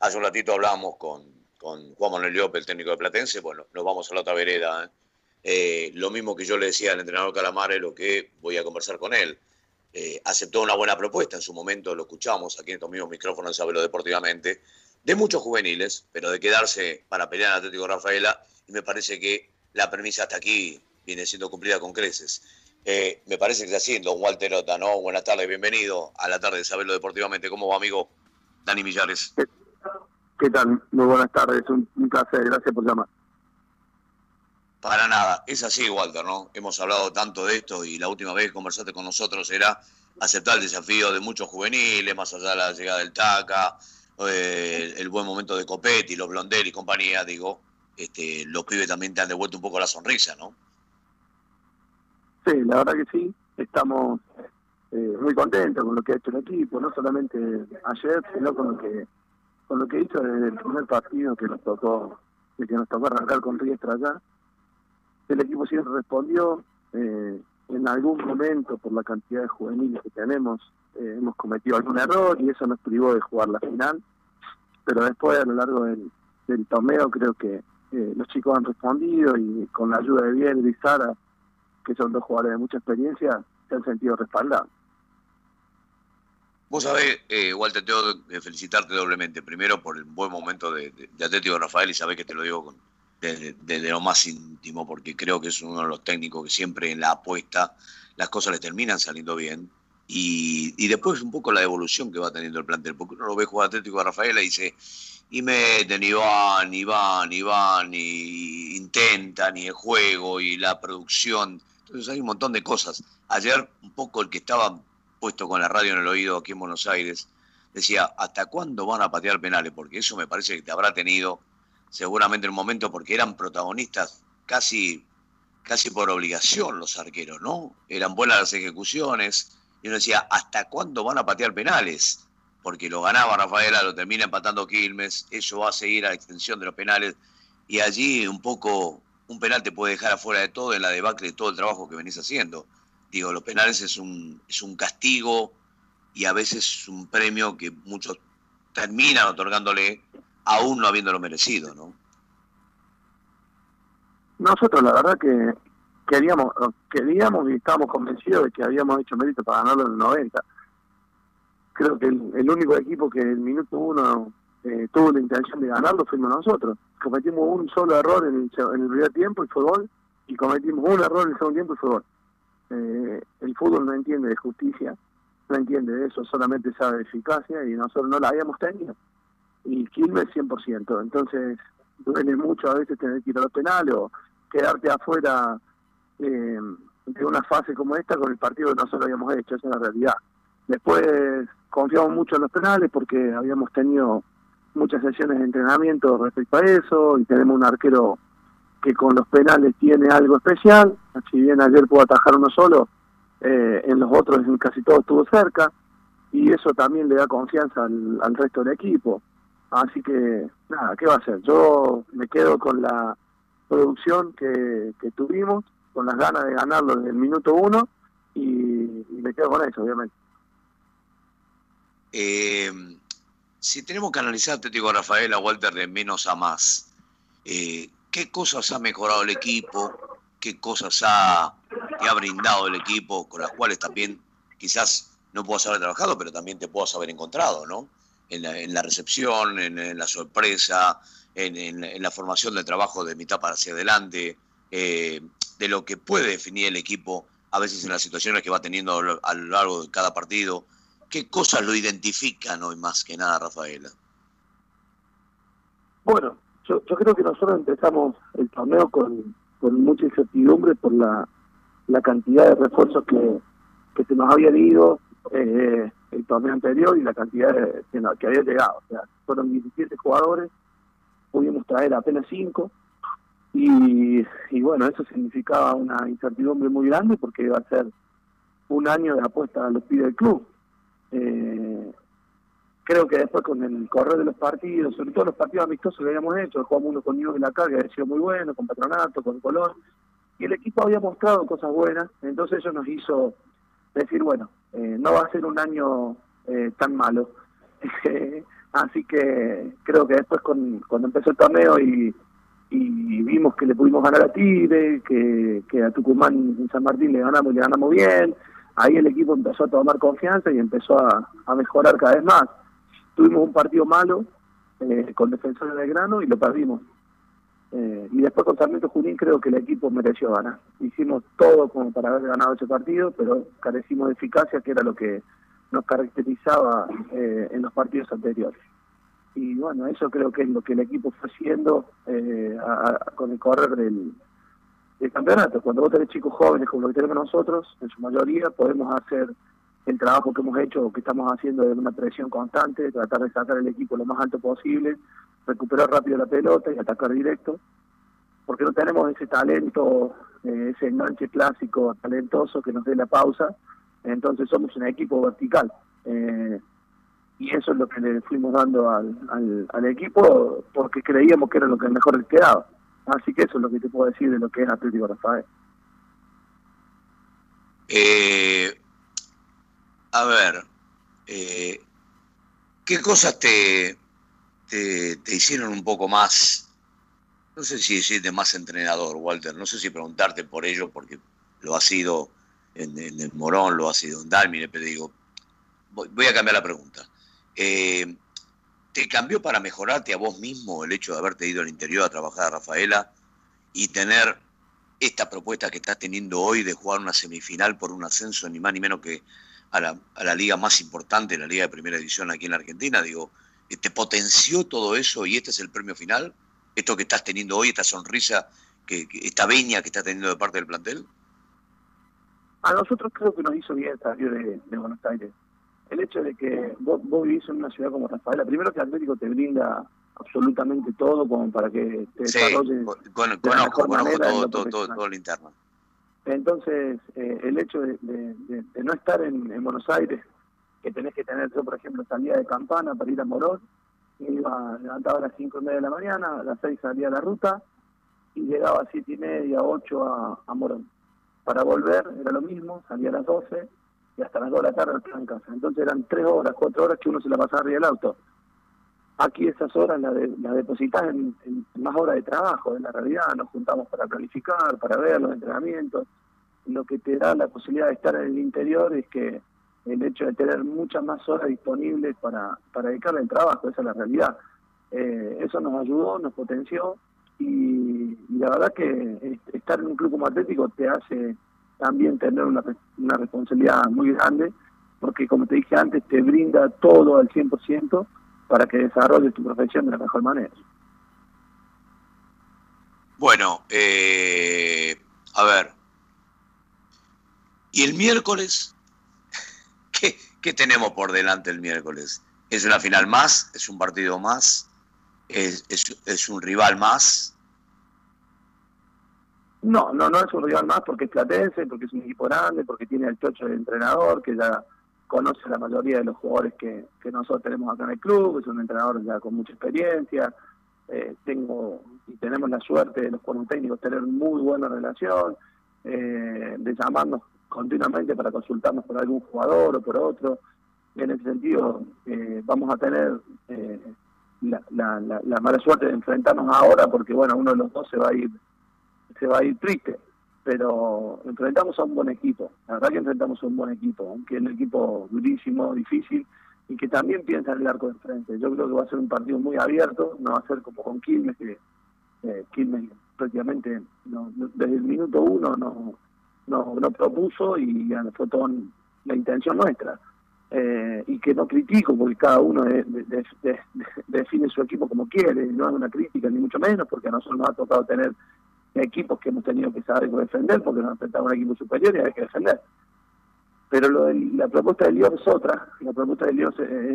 Hace un ratito hablábamos con, con Juan Manuel López, el técnico de Platense, bueno, nos vamos a la otra vereda. ¿eh? Eh, lo mismo que yo le decía al entrenador Calamare, lo que voy a conversar con él. Eh, aceptó una buena propuesta, en su momento lo escuchamos aquí en estos mismos micrófonos, Sabelo Deportivamente, de muchos juveniles, pero de quedarse para pelear en Atlético Rafaela, y me parece que la premisa hasta aquí viene siendo cumplida con creces. Me parece que es así, don Walter Ota, ¿no? Buenas tardes, bienvenido a la tarde de Saberlo Deportivamente. ¿Cómo va, amigo Dani Millares? ¿Qué tal? Muy buenas tardes, un, un placer, gracias por llamar. Para nada, es así, Walter, ¿no? Hemos hablado tanto de esto y la última vez que conversaste con nosotros era aceptar el desafío de muchos juveniles, más allá de la llegada del TACA, eh, el buen momento de Copetti, los Blondel y compañía, digo, este, los pibes también te han devuelto un poco la sonrisa, ¿no? Sí, la verdad que sí, estamos eh, muy contentos con lo que ha hecho el equipo, no solamente ayer, sino con lo que con lo que hizo desde el primer partido que nos tocó, que nos tocó arrancar con Riestra allá el equipo siempre respondió. Eh, en algún momento, por la cantidad de juveniles que tenemos, eh, hemos cometido algún error y eso nos privó de jugar la final. Pero después, a lo largo del, torneo, creo que eh, los chicos han respondido y con la ayuda de Biel y Sara, que son dos jugadores de mucha experiencia, se han sentido respaldados. Vos sabés, eh, Walter, tengo que felicitarte doblemente. Primero por el buen momento de, de Atlético Rafael y sabés que te lo digo con, desde, lo más íntimo, porque creo que es uno de los técnicos que siempre en la apuesta las cosas le terminan saliendo bien. Y, y después un poco la evolución que va teniendo el plantel, porque uno lo ve jugar Atlético a Rafaela y dice, y meten, y van, y van, y van, y intentan, y el juego, y la producción. Entonces hay un montón de cosas. Ayer un poco el que estaba puesto con la radio en el oído aquí en Buenos Aires, decía, ¿hasta cuándo van a patear penales? Porque eso me parece que te habrá tenido seguramente en un momento porque eran protagonistas casi, casi por obligación los arqueros, ¿no? Eran buenas las ejecuciones y uno decía, ¿hasta cuándo van a patear penales? Porque lo ganaba Rafaela, lo termina empatando Quilmes, eso va a seguir a la extensión de los penales y allí un poco un penal te puede dejar afuera de todo en la debacle de todo el trabajo que venís haciendo. Digo, los penales es un, es un castigo y a veces es un premio que muchos terminan otorgándole aún no habiéndolo merecido, ¿no? Nosotros la verdad que queríamos, queríamos y estábamos convencidos de que habíamos hecho mérito para ganarlo en el 90. Creo que el, único equipo que en el minuto uno eh, tuvo la intención de ganarlo fuimos nosotros. Cometimos un solo error en el, en el primer tiempo fue gol, y cometimos un error en el segundo tiempo fue gol. Eh, el fútbol no entiende de justicia, no entiende de eso, solamente sabe eficacia y nosotros no la habíamos tenido y Quilmes 100%. Entonces, duele mucho a veces tener que ir a los penales o quedarte afuera eh, de una fase como esta con el partido que nosotros habíamos hecho, esa es la realidad. Después confiamos mucho en los penales porque habíamos tenido muchas sesiones de entrenamiento respecto a eso y tenemos un arquero que con los penales tiene algo especial, si bien ayer pudo atajar uno solo, eh, en los otros en casi todos estuvo cerca y eso también le da confianza al, resto del equipo. Así que, nada, ¿qué va a hacer? Yo me quedo con la producción que, tuvimos, con las ganas de ganarlo desde el minuto uno y, me quedo con eso, obviamente. Eh, si tenemos que analizar, te digo, Rafaela Walter, de menos a más, eh, ¿qué cosas ha mejorado el equipo? ¿Qué cosas ha, te ha brindado el equipo con las cuales también quizás no puedas haber trabajado, pero también te puedas haber encontrado, ¿no? en la, recepción, en, la sorpresa, en, la formación del trabajo de mitad para hacia adelante, eh, de lo que puede definir el equipo a veces en las situaciones que va teniendo a lo largo de cada partido. ¿Qué cosas lo identifican hoy más que nada, Rafaela? Bueno, yo, creo que nosotros empezamos el torneo con, mucha incertidumbre por la, cantidad de refuerzos que, que se nos había ido. Eh, el torneo anterior y la cantidad de, que, había llegado. O sea, fueron 17 jugadores, pudimos traer apenas 5 y, y bueno, eso significaba una incertidumbre muy grande porque iba a ser un año de apuesta a los pibes del club. Eh, creo que después con el correr de los partidos, sobre todo los partidos amistosos que habíamos hecho, jugamos uno con Niños de la Carga, había sido muy bueno, con Patronato, con Colón, y el equipo había mostrado cosas buenas, entonces eso nos hizo decir, bueno, eh, no va a ser un año eh, tan malo. Así que creo que después con, cuando empezó el torneo y, vimos que le pudimos ganar a Tigre, que, que a Tucumán en San Martín le ganamos y le ganamos bien, ahí el equipo empezó a tomar confianza y empezó a, mejorar cada vez más. Tuvimos un partido malo eh, con Defensores de Grano y lo perdimos. Eh, y después con Sarmiento Junín creo que el equipo mereció ganar. Hicimos todo como para haber ganado ese partido, pero carecimos de eficacia, que era lo que nos caracterizaba eh, en los partidos anteriores. Y bueno, eso creo que es lo que el equipo fue haciendo eh, con el correr del, campeonato. Cuando vos tenés chicos jóvenes como lo que tenemos nosotros, en su mayoría podemos hacer el trabajo que hemos hecho que estamos haciendo de una presión constante, tratar de sacar el equipo lo más alto posible, recuperar rápido la pelota y atacar directo, porque no tenemos ese talento, eh, ese enganche clásico talentoso que nos dé la pausa, entonces somos un equipo vertical. Eh, y eso es lo que le fuimos dando al, al, equipo porque creíamos que era lo que mejor le quedaba. Así que eso es lo que te puedo decir de lo que es Atlético Rafael. Eh, a ver, eh, ¿qué cosas te, te, hicieron un poco más, no sé si decirte más entrenador, Walter, no sé si preguntarte por ello, porque lo ha sido en, el Morón, lo ha sido en Dalmine, pero digo, voy, a cambiar la pregunta. Eh, ¿Te cambió para mejorarte a vos mismo el hecho de haberte ido al interior a trabajar a Rafaela y tener esta propuesta que estás teniendo hoy de jugar una semifinal por un ascenso, ni más ni menos que a la, a la liga más importante, la liga de primera división aquí en la Argentina? Digo, ¿te potenció todo eso y este es el premio final? ¿Esto que estás teniendo hoy, esta sonrisa, que, esta veña que estás teniendo de parte del plantel? A nosotros creo que nos hizo bien salir de, de Buenos Aires. El hecho de que vos, vivís en una ciudad como Rafaela, primero que Atlético te brinda absolutamente todo como para que te desarrolles con, de conozco, conozco todo, todo, todo, el interno. Entonces, eh, el hecho de, no estar en, Buenos Aires, que tenés que tener, yo por ejemplo salía de campana para ir a Morón, iba, levantaba a las cinco y media de la mañana, a las seis salía a la ruta y llegaba a siete y media, ocho a, a Morón. Para volver era lo mismo, salía a las doce y hasta las dos de la tarde estaba en casa. Entonces eran tres horas, cuatro horas que uno se la pasaba arriba del auto. Aquí esas horas las de, la depositas en, más horas de trabajo, en la realidad nos juntamos para planificar, para ver los entrenamientos. Lo que te da la posibilidad de estar en el interior es que el hecho de tener muchas más horas disponibles para, para dedicarle al trabajo, esa es la realidad. Eh, eso nos ayudó, nos potenció y, la verdad que estar en un club como Atlético te hace también tener una, una responsabilidad muy grande porque como te dije antes te brinda todo al 100% para que desarrolles tu profesión de la mejor manera. Bueno, eh, a ver, ¿y el miércoles? ¿Qué, tenemos por delante el miércoles? ¿Es una final más? ¿Es un partido más? ¿Es, es, un rival más? No, no, no es un rival más porque es platense, porque es un equipo grande, porque tiene el chocho de entrenador, que ya conoce la mayoría de los jugadores que, que nosotros tenemos acá en el club, es un entrenador ya con mucha experiencia. Eh, tengo y tenemos la suerte de los cuerpos técnicos tener muy buena relación, eh, de llamarnos continuamente para consultarnos por algún jugador o por otro. En ese sentido, eh, vamos a tener eh, la, la, mala suerte de enfrentarnos ahora porque, bueno, uno de los dos se va a ir se va a ir triste, pero enfrentamos a un buen equipo. La verdad que enfrentamos a un buen equipo, aunque es un equipo durísimo, difícil y que también piensa en el arco de frente. Yo creo que va a ser un partido muy abierto, no va a ser como con Quilmes, que eh, Quilmes prácticamente desde el minuto uno no no, no propuso y fue toda la intención nuestra. Eh, y que no critico porque cada uno define su equipo como quiere, no es una crítica ni mucho menos porque a nosotros nos ha tocado tener equipos que hemos tenido que saber defender porque nos enfrentamos a un equipo superior y hay que defender. Pero lo de, la propuesta de Lyon es otra, la propuesta de Lyon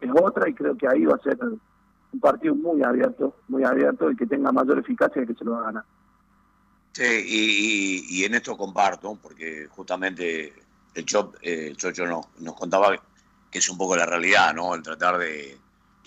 es, otra y creo que ahí va a ser un partido muy abierto, muy abierto y que tenga mayor eficacia que se lo va a ganar. Sí, y, en esto comparto, porque justamente el Chop, eh, el Chocho nos contaba que es un poco la realidad, ¿no? El tratar de,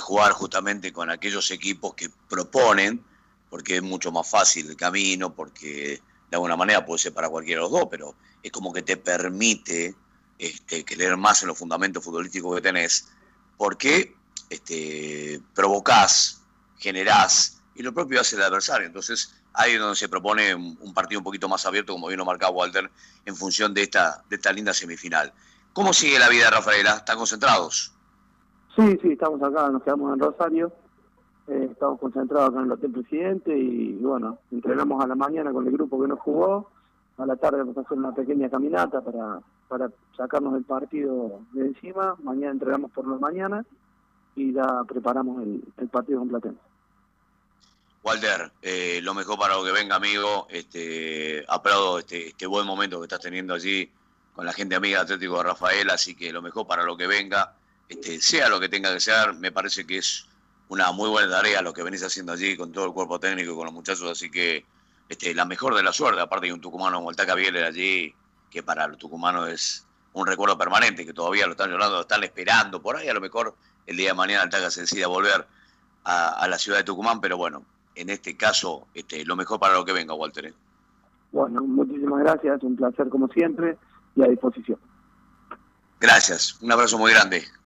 jugar justamente con aquellos equipos que proponen, porque es mucho más fácil el camino, porque de alguna manera puede ser para cualquiera de los dos, pero es como que te permite este, creer más en los fundamentos futbolísticos que tenés, porque este, provocás, generás, y lo propio hace el adversario. Entonces, ahí es donde se propone un, partido un poquito más abierto, como bien lo marcaba Walter, en función de esta, de esta linda semifinal. ¿Cómo sigue la vida de Rafaela? ¿Están concentrados? Sí, sí, estamos acá, nos quedamos en Rosario, eh, estamos concentrados acá en el Hotel Presidente y, bueno, entrenamos a la mañana con el grupo que nos jugó, a la tarde vamos a hacer una pequeña caminata para, para sacarnos el partido de encima, mañana entrenamos por la mañana y ya preparamos el, partido con Platense. Walter, eh, lo mejor para lo que venga, amigo. Este, aplaudo este, este buen momento que estás teniendo allí con la gente amiga de Atlético de Rafael, así que lo mejor para lo que venga, este, sea lo que tenga que ser, me parece que es una muy buena tarea lo que venís haciendo allí con todo el cuerpo técnico y con los muchachos, así que este, la mejor de la suerte, aparte de un tucumano como el Taca allí, que para los tucumanos es un recuerdo permanente, que todavía lo están llorando, lo están esperando, por ahí a lo mejor el día de mañana el Taca se decide volver a, la ciudad de Tucumán, pero bueno, en este caso, este, lo mejor para lo que venga, Walter. ¿eh? Bueno, muchísimas gracias, un placer como siempre y a disposición. Gracias, un abrazo muy grande.